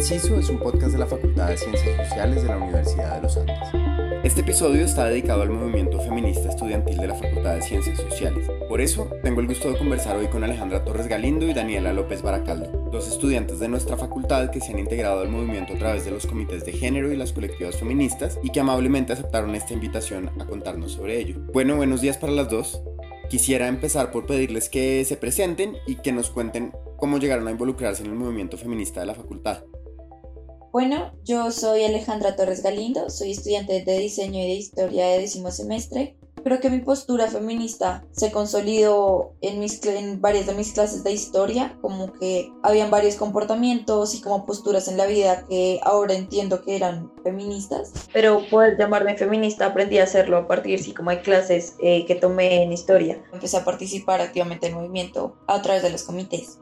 Inciso es un podcast de la Facultad de Ciencias Sociales de la Universidad de los Andes. Este episodio está dedicado al movimiento feminista estudiantil de la Facultad de Ciencias Sociales. Por eso, tengo el gusto de conversar hoy con Alejandra Torres Galindo y Daniela López Baracaldo, dos estudiantes de nuestra facultad que se han integrado al movimiento a través de los comités de género y las colectivas feministas y que amablemente aceptaron esta invitación a contarnos sobre ello. Bueno, buenos días para las dos. Quisiera empezar por pedirles que se presenten y que nos cuenten cómo llegaron a involucrarse en el movimiento feminista de la facultad. Bueno, yo soy Alejandra Torres Galindo, soy estudiante de diseño y de historia de décimo semestre. Creo que mi postura feminista se consolidó en, mis, en varias de mis clases de historia, como que habían varios comportamientos y como posturas en la vida que ahora entiendo que eran feministas. Pero poder llamarme feminista aprendí a hacerlo a partir sí, como de clases eh, que tomé en historia. Empecé a participar activamente en el movimiento a través de los comités.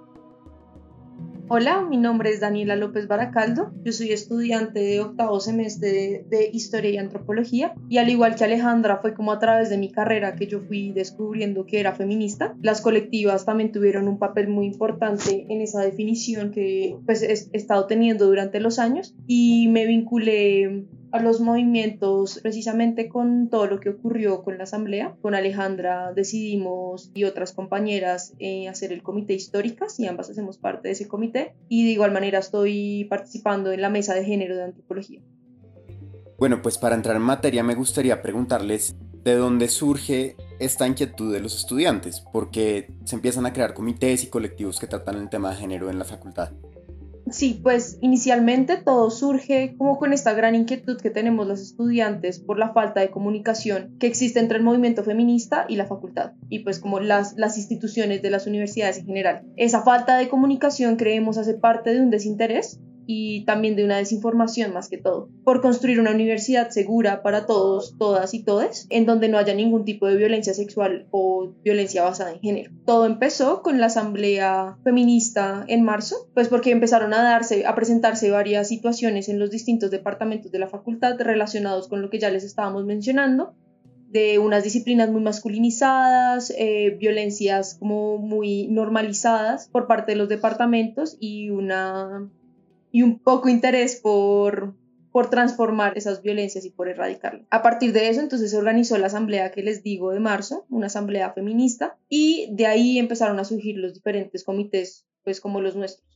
Hola, mi nombre es Daniela López Baracaldo. Yo soy estudiante de octavo semestre de, Historia y Antropología. Y al igual que Alejandra, fue como a través de mi carrera que yo fui descubriendo que era feminista. Las colectivas también tuvieron un papel muy importante en esa definición que pues, he estado teniendo durante los años. Y me vinculé a los movimientos precisamente con todo lo que ocurrió con la asamblea. Con Alejandra decidimos y otras compañeras eh, hacer el comité históricas y ambas hacemos parte de ese comité y de igual manera estoy participando en la mesa de género de antropología. Bueno, pues para entrar en materia me gustaría preguntarles de dónde surge esta inquietud de los estudiantes, porque se empiezan a crear comités y colectivos que tratan el tema de género en la facultad. Sí, pues inicialmente todo surge como con esta gran inquietud que tenemos los estudiantes por la falta de comunicación que existe entre el movimiento feminista y la facultad y pues como las, las instituciones de las universidades en general. Esa falta de comunicación creemos hace parte de un desinterés y también de una desinformación más que todo, por construir una universidad segura para todos, todas y todes, en donde no haya ningún tipo de violencia sexual o violencia basada en género. Todo empezó con la asamblea feminista en marzo, pues porque empezaron a darse, a presentarse varias situaciones en los distintos departamentos de la facultad relacionados con lo que ya les estábamos mencionando, de unas disciplinas muy masculinizadas, eh, violencias como muy normalizadas por parte de los departamentos y una y un poco interés por, por transformar esas violencias y por erradicarlas. A partir de eso, entonces se organizó la asamblea que les digo de marzo, una asamblea feminista, y de ahí empezaron a surgir los diferentes comités, pues como los nuestros.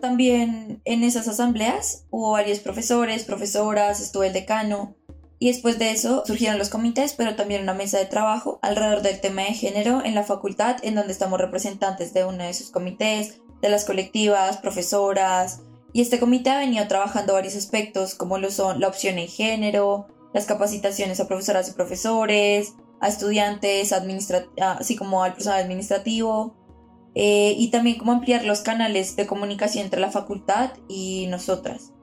También en esas asambleas hubo varios profesores, profesoras, estuvo el decano, y después de eso surgieron los comités, pero también una mesa de trabajo alrededor del tema de género en la facultad, en donde estamos representantes de uno de esos comités, de las colectivas, profesoras, y este comité ha venido trabajando varios aspectos como lo son la opción en género, las capacitaciones a profesoras y profesores, a estudiantes, así como al personal administrativo, eh, y también cómo ampliar los canales de comunicación entre la facultad y nosotras.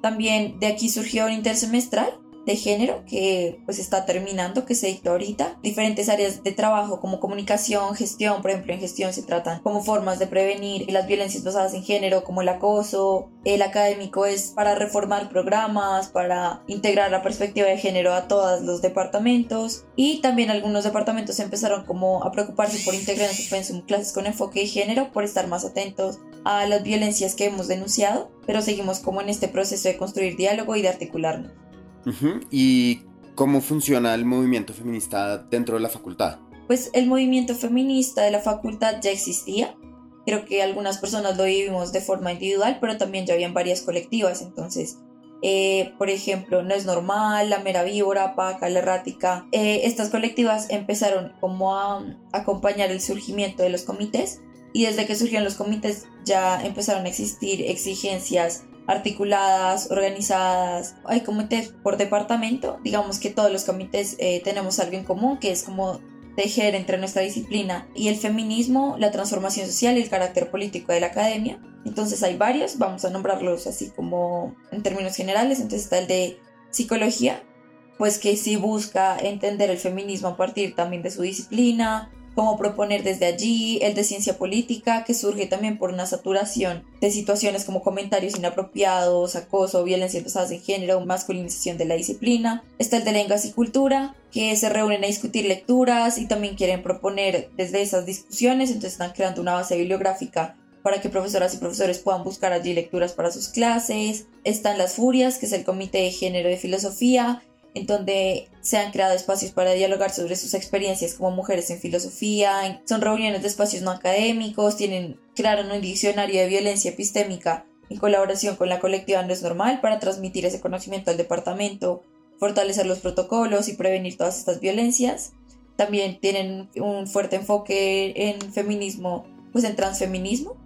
También de aquí surgió un intersemestral de género que pues está terminando, que se dictó ahorita. Diferentes áreas de trabajo como comunicación, gestión, por ejemplo en gestión se tratan como formas de prevenir las violencias basadas en género como el acoso. El académico es para reformar programas, para integrar la perspectiva de género a todos los departamentos y también algunos departamentos empezaron como a preocuparse por integrar en su clases con enfoque de género por estar más atentos a las violencias que hemos denunciado, pero seguimos como en este proceso de construir diálogo y de articularnos. ¿Y cómo funciona el movimiento feminista dentro de la facultad? Pues el movimiento feminista de la facultad ya existía. Creo que algunas personas lo vivimos de forma individual, pero también ya habían varias colectivas. Entonces, eh, por ejemplo, No es normal, La Mera Víbora, Paca, La Errática. Eh, estas colectivas empezaron como a acompañar el surgimiento de los comités y desde que surgieron los comités ya empezaron a existir exigencias articuladas, organizadas. Hay comités por departamento. Digamos que todos los comités eh, tenemos algo en común, que es como tejer entre nuestra disciplina y el feminismo, la transformación social y el carácter político de la academia. Entonces hay varios, vamos a nombrarlos así como en términos generales. Entonces está el de psicología, pues que sí busca entender el feminismo a partir también de su disciplina, cómo proponer desde allí, el de ciencia política, que surge también por una saturación de situaciones como comentarios inapropiados, acoso, violencia basadas en género, masculinización de la disciplina. Está el de lenguas y cultura, que se reúnen a discutir lecturas y también quieren proponer desde esas discusiones, entonces están creando una base bibliográfica para que profesoras y profesores puedan buscar allí lecturas para sus clases. Están las Furias, que es el Comité de Género de Filosofía, en donde se han creado espacios para dialogar sobre sus experiencias como mujeres en filosofía, son reuniones de espacios no académicos, tienen, crearon un diccionario de violencia epistémica en colaboración con la colectiva No es Normal para transmitir ese conocimiento al departamento, fortalecer los protocolos y prevenir todas estas violencias. También tienen un fuerte enfoque en feminismo, pues en transfeminismo,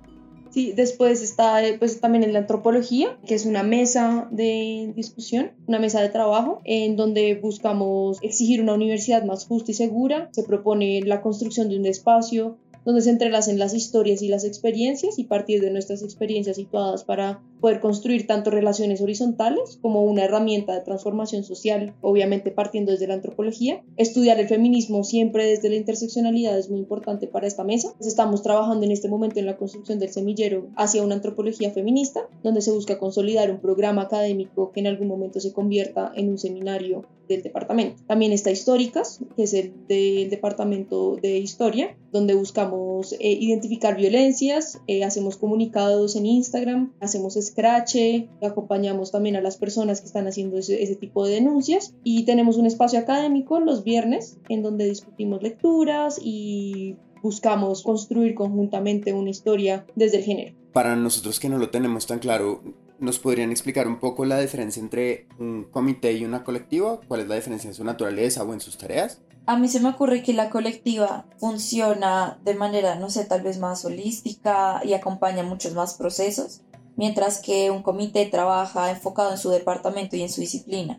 Sí, después está eh, pues, también en la antropología, que es una mesa de discusión, una mesa de trabajo, en donde buscamos exigir una universidad más justa y segura. Se propone la construcción de un espacio donde se entrelacen las historias y las experiencias y partir de nuestras experiencias situadas para poder construir tanto relaciones horizontales como una herramienta de transformación social, obviamente partiendo desde la antropología. Estudiar el feminismo siempre desde la interseccionalidad es muy importante para esta mesa. Estamos trabajando en este momento en la construcción del semillero hacia una antropología feminista, donde se busca consolidar un programa académico que en algún momento se convierta en un seminario del departamento. También está Históricas, que es el del departamento de historia, donde buscamos eh, identificar violencias, eh, hacemos comunicados en Instagram, hacemos scratch, acompañamos también a las personas que están haciendo ese, ese tipo de denuncias y tenemos un espacio académico los viernes en donde discutimos lecturas y buscamos construir conjuntamente una historia desde el género. Para nosotros que no lo tenemos tan claro, ¿Nos podrían explicar un poco la diferencia entre un comité y una colectiva? ¿Cuál es la diferencia en su naturaleza o en sus tareas? A mí se me ocurre que la colectiva funciona de manera, no sé, tal vez más holística y acompaña muchos más procesos, mientras que un comité trabaja enfocado en su departamento y en su disciplina.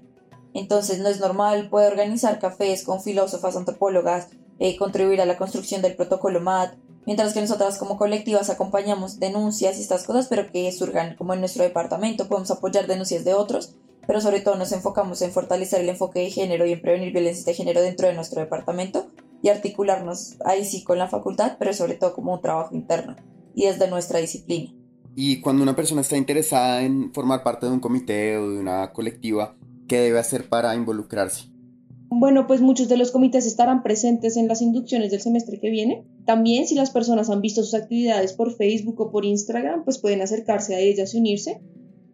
Entonces no es normal, puede organizar cafés con filósofas, antropólogas, eh, contribuir a la construcción del protocolo MAT, mientras que nosotras como colectivas acompañamos denuncias y estas cosas, pero que surjan como en nuestro departamento, podemos apoyar denuncias de otros, pero sobre todo nos enfocamos en fortalecer el enfoque de género y en prevenir violencia de género dentro de nuestro departamento y articularnos ahí sí con la facultad, pero sobre todo como un trabajo interno y desde nuestra disciplina. Y cuando una persona está interesada en formar parte de un comité o de una colectiva, ¿qué debe hacer para involucrarse? Bueno, pues muchos de los comités estarán presentes en las inducciones del semestre que viene. También si las personas han visto sus actividades por Facebook o por Instagram, pues pueden acercarse a ellas y unirse.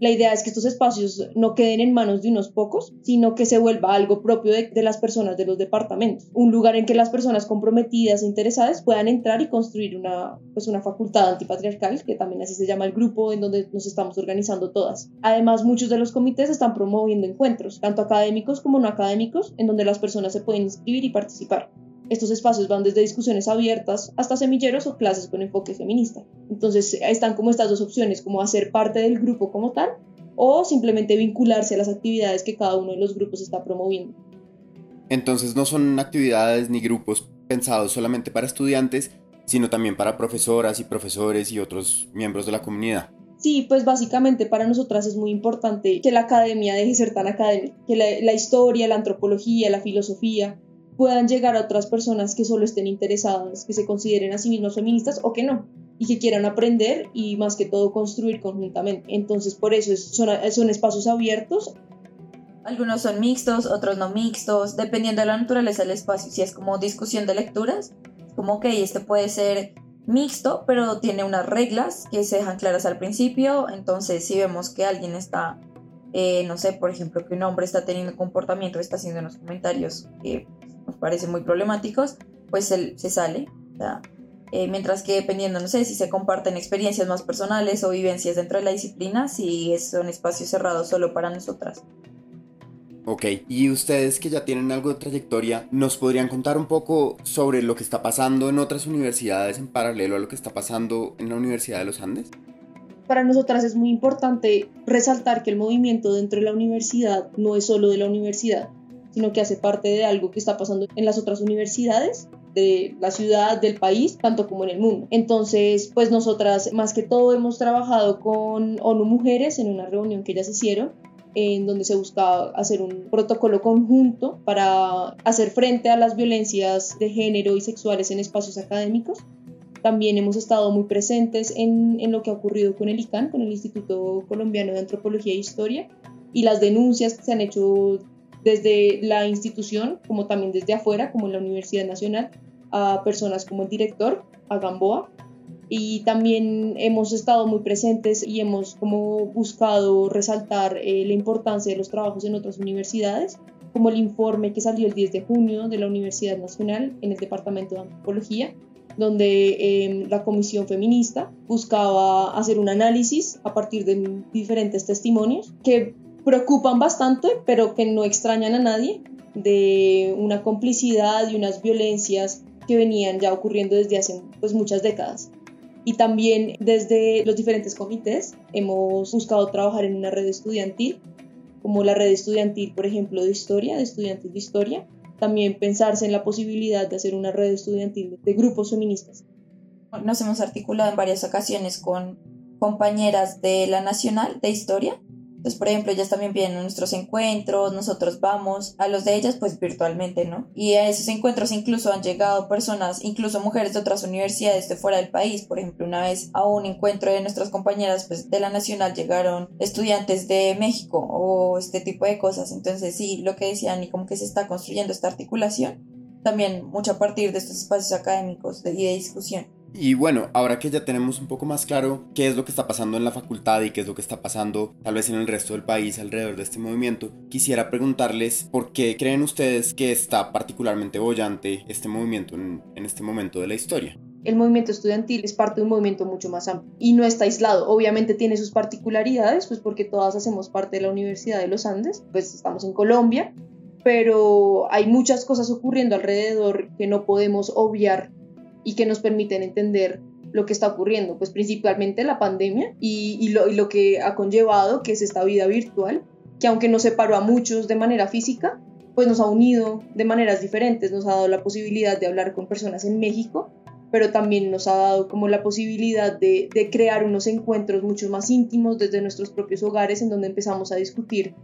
La idea es que estos espacios no queden en manos de unos pocos, sino que se vuelva algo propio de, las personas de los departamentos. Un lugar en que las personas comprometidas e interesadas puedan entrar y construir una, pues una facultad antipatriarcal, que también así se llama el grupo en donde nos estamos organizando todas. Además, muchos de los comités están promoviendo encuentros, tanto académicos como no académicos, en donde las personas se pueden inscribir y participar. Estos espacios van desde discusiones abiertas hasta semilleros o clases con enfoque feminista. Entonces están como estas dos opciones, como hacer parte del grupo como tal o simplemente vincularse a las actividades que cada uno de los grupos está promoviendo. Entonces no son actividades ni grupos pensados solamente para estudiantes, sino también para profesoras y profesores y otros miembros de la comunidad. Sí, pues básicamente para nosotras es muy importante que la academia deje de ser tan académica, que la, la historia, la antropología, la filosofía puedan llegar a otras personas que solo estén interesadas, que se consideren a sí mismas feministas o que no, y que quieran aprender y más que todo construir conjuntamente. Entonces, por eso son, son espacios abiertos. Algunos son mixtos, otros no mixtos, dependiendo de la naturaleza del espacio. Si es como discusión de lecturas, como que este puede ser mixto, pero tiene unas reglas que se dejan claras al principio. Entonces, si vemos que alguien está, eh, no sé, por ejemplo, que un hombre está teniendo comportamiento, está haciendo unos comentarios que parecen muy problemáticos, pues él se sale. Eh, mientras que dependiendo, no sé, si se comparten experiencias más personales o vivencias dentro de la disciplina, si es un espacio cerrado solo para nosotras. Ok, y ustedes que ya tienen algo de trayectoria, ¿nos podrían contar un poco sobre lo que está pasando en otras universidades en paralelo a lo que está pasando en la Universidad de los Andes? Para nosotras es muy importante resaltar que el movimiento dentro de la universidad no es solo de la universidad, sino que hace parte de algo que está pasando en las otras universidades de la ciudad, del país, tanto como en el mundo. Entonces, pues nosotras más que todo hemos trabajado con ONU Mujeres en una reunión que ellas hicieron en donde se buscaba hacer un protocolo conjunto para hacer frente a las violencias de género y sexuales en espacios académicos. También hemos estado muy presentes en, en lo que ha ocurrido con el ICANN, con el Instituto Colombiano de Antropología e Historia, y las denuncias que se han hecho desde la institución como también desde afuera, como en la Universidad Nacional, a personas como el director, a Gamboa. y también hemos estado muy presentes y hemos como buscado resaltar eh, la importancia de los trabajos en otras universidades, como el informe que salió el 10 de junio de la Universidad Nacional en el Departamento de Antropología, donde em, la Comisión Feminista buscaba hacer un análisis a partir de diferentes testimonios que preocupan bastante, pero que no extrañan a nadie, de una complicidad y unas violencias que venían ya ocurriendo desde hace pues, muchas décadas y también desde los diferentes comités hemos buscado trabajar en una red estudiantil, como la red estudiantil, por ejemplo, de historia, de estudiantes de historia, también pensarse en la posibilidad de hacer una red estudiantil de grupos feministas. Nos hemos articulado en varias ocasiones con compañeras de la Nacional de Historia entonces, por ejemplo, ellas también vienen a nuestros encuentros, nosotros vamos a los de ellas, pues virtualmente, ¿no? Y a esos encuentros incluso han llegado personas, incluso mujeres de otras universidades de fuera del país. Por ejemplo, una vez a un encuentro de nuestras compañeras pues, de la Nacional llegaron estudiantes de México o este tipo de cosas. Entonces, sí, lo que decían y como que se está construyendo esta articulación, también mucho a partir de estos espacios académicos y de discusión. Y bueno, ahora que ya tenemos un poco más claro qué es lo que está pasando en la facultad y qué es lo que está pasando tal vez en el resto del país alrededor de este movimiento, quisiera preguntarles por qué creen ustedes que está particularmente bollante este movimiento en, este momento de la historia el movimiento estudiantil es parte de un movimiento mucho más amplio y no está aislado. Obviamente tiene sus particularidades, pues porque todas hacemos parte de la Universidad de los Andes, pues estamos en Colombia, pero hay muchas cosas ocurriendo alrededor que no podemos obviar y que nos permiten entender lo que está ocurriendo, pues principalmente la pandemia y, lo, que ha conllevado, que es esta vida virtual, que aunque nos separó a muchos de manera física, pues nos ha unido de maneras diferentes, nos ha dado la posibilidad de hablar con personas en México, pero también nos ha dado como la posibilidad de, de crear unos encuentros mucho más íntimos desde nuestros propios hogares en donde empezamos a discutir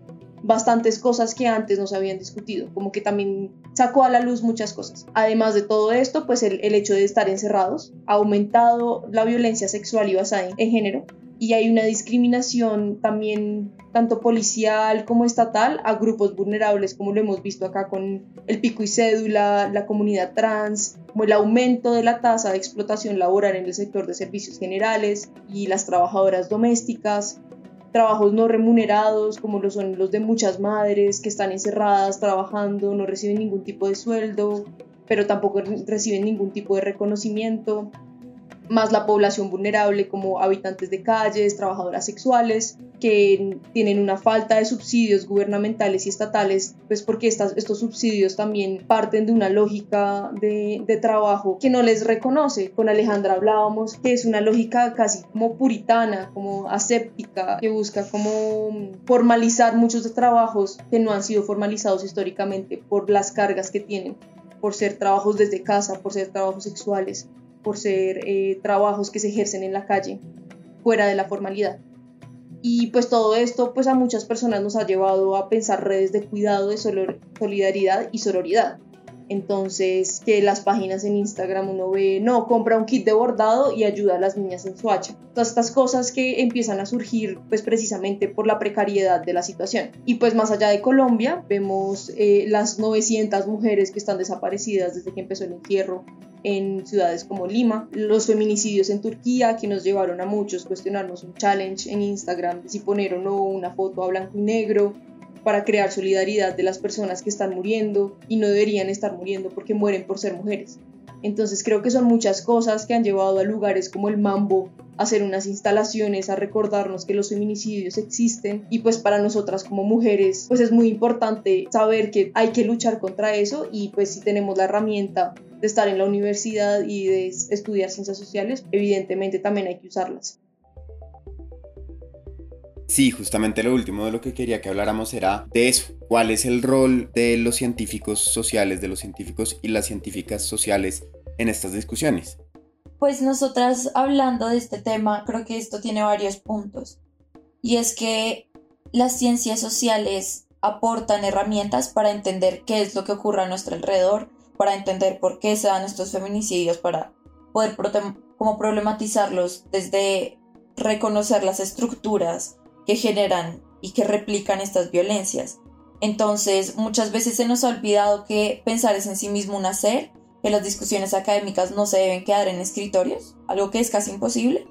bastantes cosas que antes no se habían discutido, como que también sacó a la luz muchas cosas. Además de todo esto, pues el, hecho de estar encerrados ha aumentado la violencia sexual y basada en, género y hay una discriminación también tanto policial como estatal a grupos vulnerables, como lo hemos visto acá con el pico y cédula, la comunidad trans, como el aumento de la tasa de explotación laboral en el sector de servicios generales y las trabajadoras domésticas, trabajos no remunerados, como son los de muchas madres que están encerradas trabajando, no reciben ningún tipo de sueldo, pero tampoco reciben ningún tipo de reconocimiento más la población vulnerable como habitantes de calles, trabajadoras sexuales, que tienen una falta de subsidios gubernamentales y estatales, pues porque estas, estos subsidios también parten de una lógica de, de, trabajo que no les reconoce. Con Alejandra hablábamos que es una lógica casi como puritana, como aséptica, que busca como formalizar muchos trabajos que no han sido formalizados históricamente por las cargas que tienen, por ser trabajos desde casa, por ser trabajos sexuales por ser eh, trabajos que se ejercen en la calle, fuera de la formalidad. Y pues todo esto pues a muchas personas nos ha llevado a pensar redes de cuidado, de solidaridad y sororidad. Entonces, que las páginas en Instagram uno ve, no, compra un kit de bordado y ayuda a las niñas en su hacha. Todas estas cosas que empiezan a surgir, pues precisamente por la precariedad de la situación. Y pues más allá de Colombia, vemos eh, las 900 mujeres que están desaparecidas desde que empezó el entierro en ciudades como Lima, los feminicidios en Turquía que nos llevaron a muchos cuestionarnos un challenge en Instagram si poner o no una foto a blanco y negro, para crear solidaridad de las personas que están muriendo y no deberían estar muriendo porque mueren por ser mujeres. Entonces creo que son muchas cosas que han llevado a lugares como el Mambo a hacer unas instalaciones, a recordarnos que los feminicidios existen y pues para nosotras como mujeres pues es muy importante saber que hay que luchar contra eso y pues si tenemos la herramienta de estar en la universidad y de estudiar ciencias sociales, evidentemente también hay que usarlas. Sí, justamente lo último de lo que quería que habláramos era de eso. ¿Cuál es el rol de los científicos sociales, de los científicos y las científicas sociales en estas discusiones? Pues nosotras hablando de este tema, creo que esto tiene varios puntos. Y es que las ciencias sociales aportan herramientas para entender qué es lo que ocurre a nuestro alrededor, para entender por qué se dan estos feminicidios, para poder como problematizarlos desde reconocer las estructuras que generan y que replican estas violencias. Entonces, muchas veces se nos ha olvidado que pensar es en sí mismo un hacer que las discusiones académicas no se deben quedar en escritorios, algo que es casi imposible,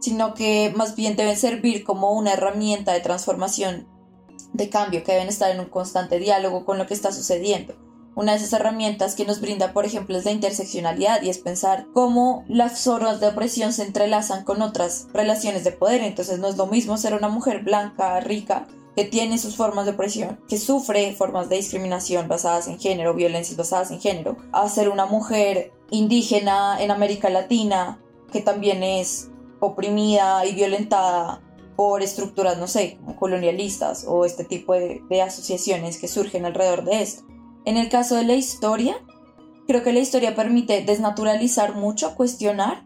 sino que más bien deben servir como una herramienta de transformación, de cambio, que deben estar en un constante diálogo con lo que está sucediendo. Una de esas herramientas que nos brinda, por ejemplo, es la interseccionalidad y es pensar cómo las formas de opresión se entrelazan con otras relaciones de poder. Entonces no es lo mismo ser una mujer blanca, rica, que tiene sus formas de opresión, que sufre formas de discriminación basadas en género, violencias basadas en género, a ser una mujer indígena en América Latina, que también es oprimida y violentada por estructuras, no sé, colonialistas o este tipo de asociaciones que surgen alrededor de esto. En el caso de la historia, creo que la historia permite desnaturalizar mucho, cuestionar.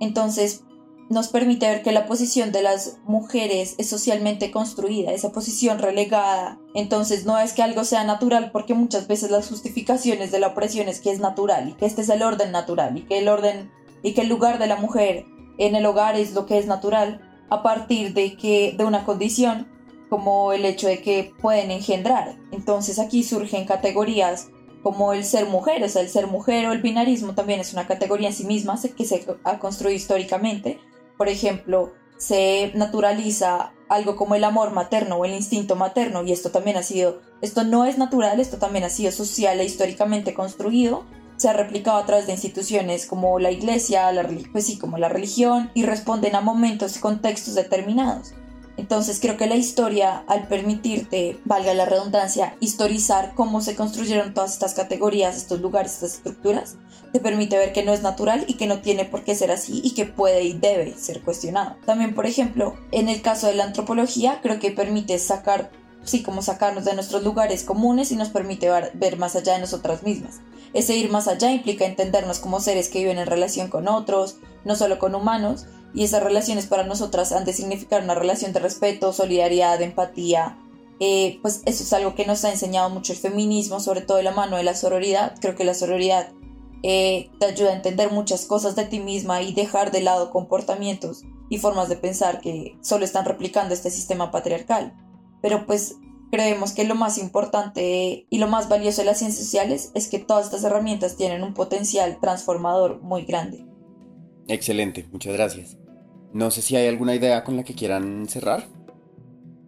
Entonces, nos permite ver que la posición de las mujeres es socialmente construida, esa posición relegada. Entonces, no es que algo sea natural, porque muchas veces las justificaciones de la opresión es que es natural y que este es el orden natural y que el orden y que el lugar de la mujer en el hogar es lo que es natural a partir de que de una condición como el hecho de que pueden engendrar. Entonces aquí surgen categorías como el ser mujer, o sea, el ser mujer o el binarismo también es una categoría en sí misma que se ha construido históricamente. Por ejemplo, se naturaliza algo como el amor materno o el instinto materno y esto también ha sido, esto no es natural, esto también ha sido social e históricamente construido, se ha replicado a través de instituciones como la iglesia, pues sí, como la religión y responden a momentos y contextos determinados. Entonces creo que la historia, al permitirte, valga la redundancia, historizar cómo se construyeron todas estas categorías, estos lugares, estas estructuras, te permite ver que no es natural y que no tiene por qué ser así y que puede y debe ser cuestionado. También, por ejemplo, en el caso de la antropología, creo que permite sacar, sí, como sacarnos de nuestros lugares comunes y nos permite ver, más allá de nosotras mismas. Ese ir más allá implica entendernos como seres que viven en relación con otros, no solo con humanos, y esas relaciones para nosotras han de significar una relación de respeto, solidaridad, empatía. Eh, pues eso es algo que nos ha enseñado mucho el feminismo, sobre todo de la mano de la sororidad. Creo que la sororidad eh, te ayuda a entender muchas cosas de ti misma y dejar de lado comportamientos y formas de pensar que solo están replicando este sistema patriarcal. Pero pues creemos que lo más importante y lo más valioso de las ciencias sociales es que todas estas herramientas tienen un potencial transformador muy grande. Excelente, muchas gracias. No sé si hay alguna idea con la que quieran cerrar.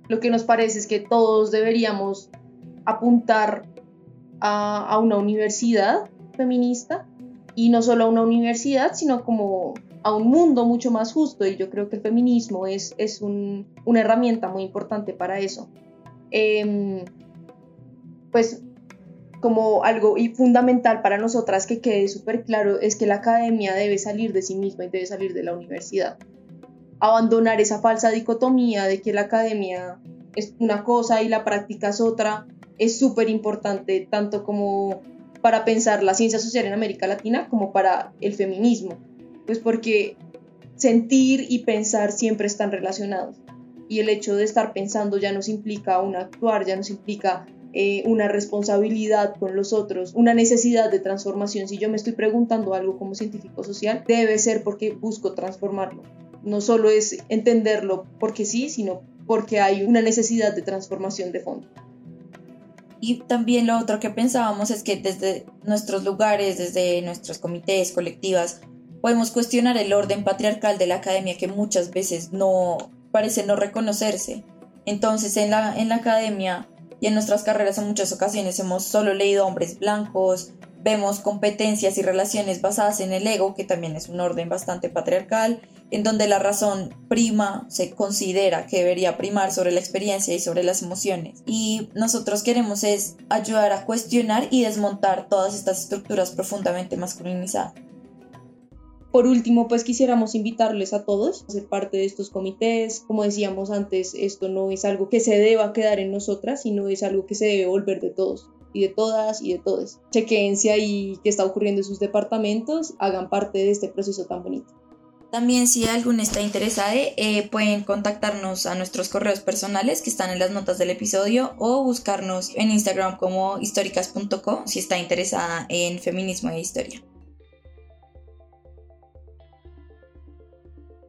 Lo que nos parece es que todos deberíamos apuntar a, una universidad feminista y no solo a una universidad, sino como a un mundo mucho más justo y yo creo que el feminismo es, es una herramienta muy importante para eso. Em, pues como algo y fundamental para nosotras que quede súper claro es que la academia debe salir de sí misma y debe salir de la universidad. Abandonar esa falsa dicotomía de que la academia es una cosa y la práctica es otra es súper importante, tanto como para pensar la ciencia social en América Latina como para el feminismo. Pues porque sentir y pensar siempre están relacionados. Y el hecho de estar pensando ya nos implica un actuar, ya nos implica eh, una responsabilidad con los otros, una necesidad de transformación. Si yo me estoy preguntando algo como científico social, debe ser porque busco transformarlo. No solo es entenderlo porque sí, sino porque hay una necesidad de transformación de fondo. Y también lo otro que pensábamos es que desde nuestros lugares, desde nuestros comités, colectivas, podemos cuestionar el orden patriarcal de la academia que muchas veces no parece no reconocerse. Entonces en la, en la academia y en nuestras carreras en muchas ocasiones hemos solo leído hombres blancos, vemos competencias y relaciones basadas en el ego, que también es un orden bastante patriarcal, en donde la razón prima, se considera que debería primar sobre la experiencia y sobre las emociones. Y nosotros queremos es ayudar a cuestionar y desmontar todas estas estructuras profundamente masculinizadas. Por último, pues quisiéramos invitarles a todos a ser parte de estos comités. Como decíamos antes, esto no es algo que se deba quedar en nosotras, sino es algo que se debe volver de todos y de todas y de todos. Chequense ahí qué está ocurriendo en sus departamentos, hagan parte de este proceso tan bonito. También si alguno está interesado, eh, pueden contactarnos a nuestros correos personales que están en las notas del episodio o buscarnos en Instagram como históricas.co si está interesada en feminismo e historia.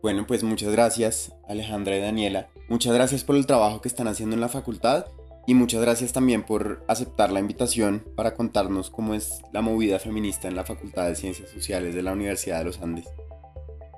Bueno, pues muchas gracias Alejandra y Daniela. Muchas gracias por el trabajo que están haciendo en la facultad y muchas gracias también por aceptar la invitación para contarnos cómo es la movida feminista en la Facultad de Ciencias Sociales de la Universidad de los Andes.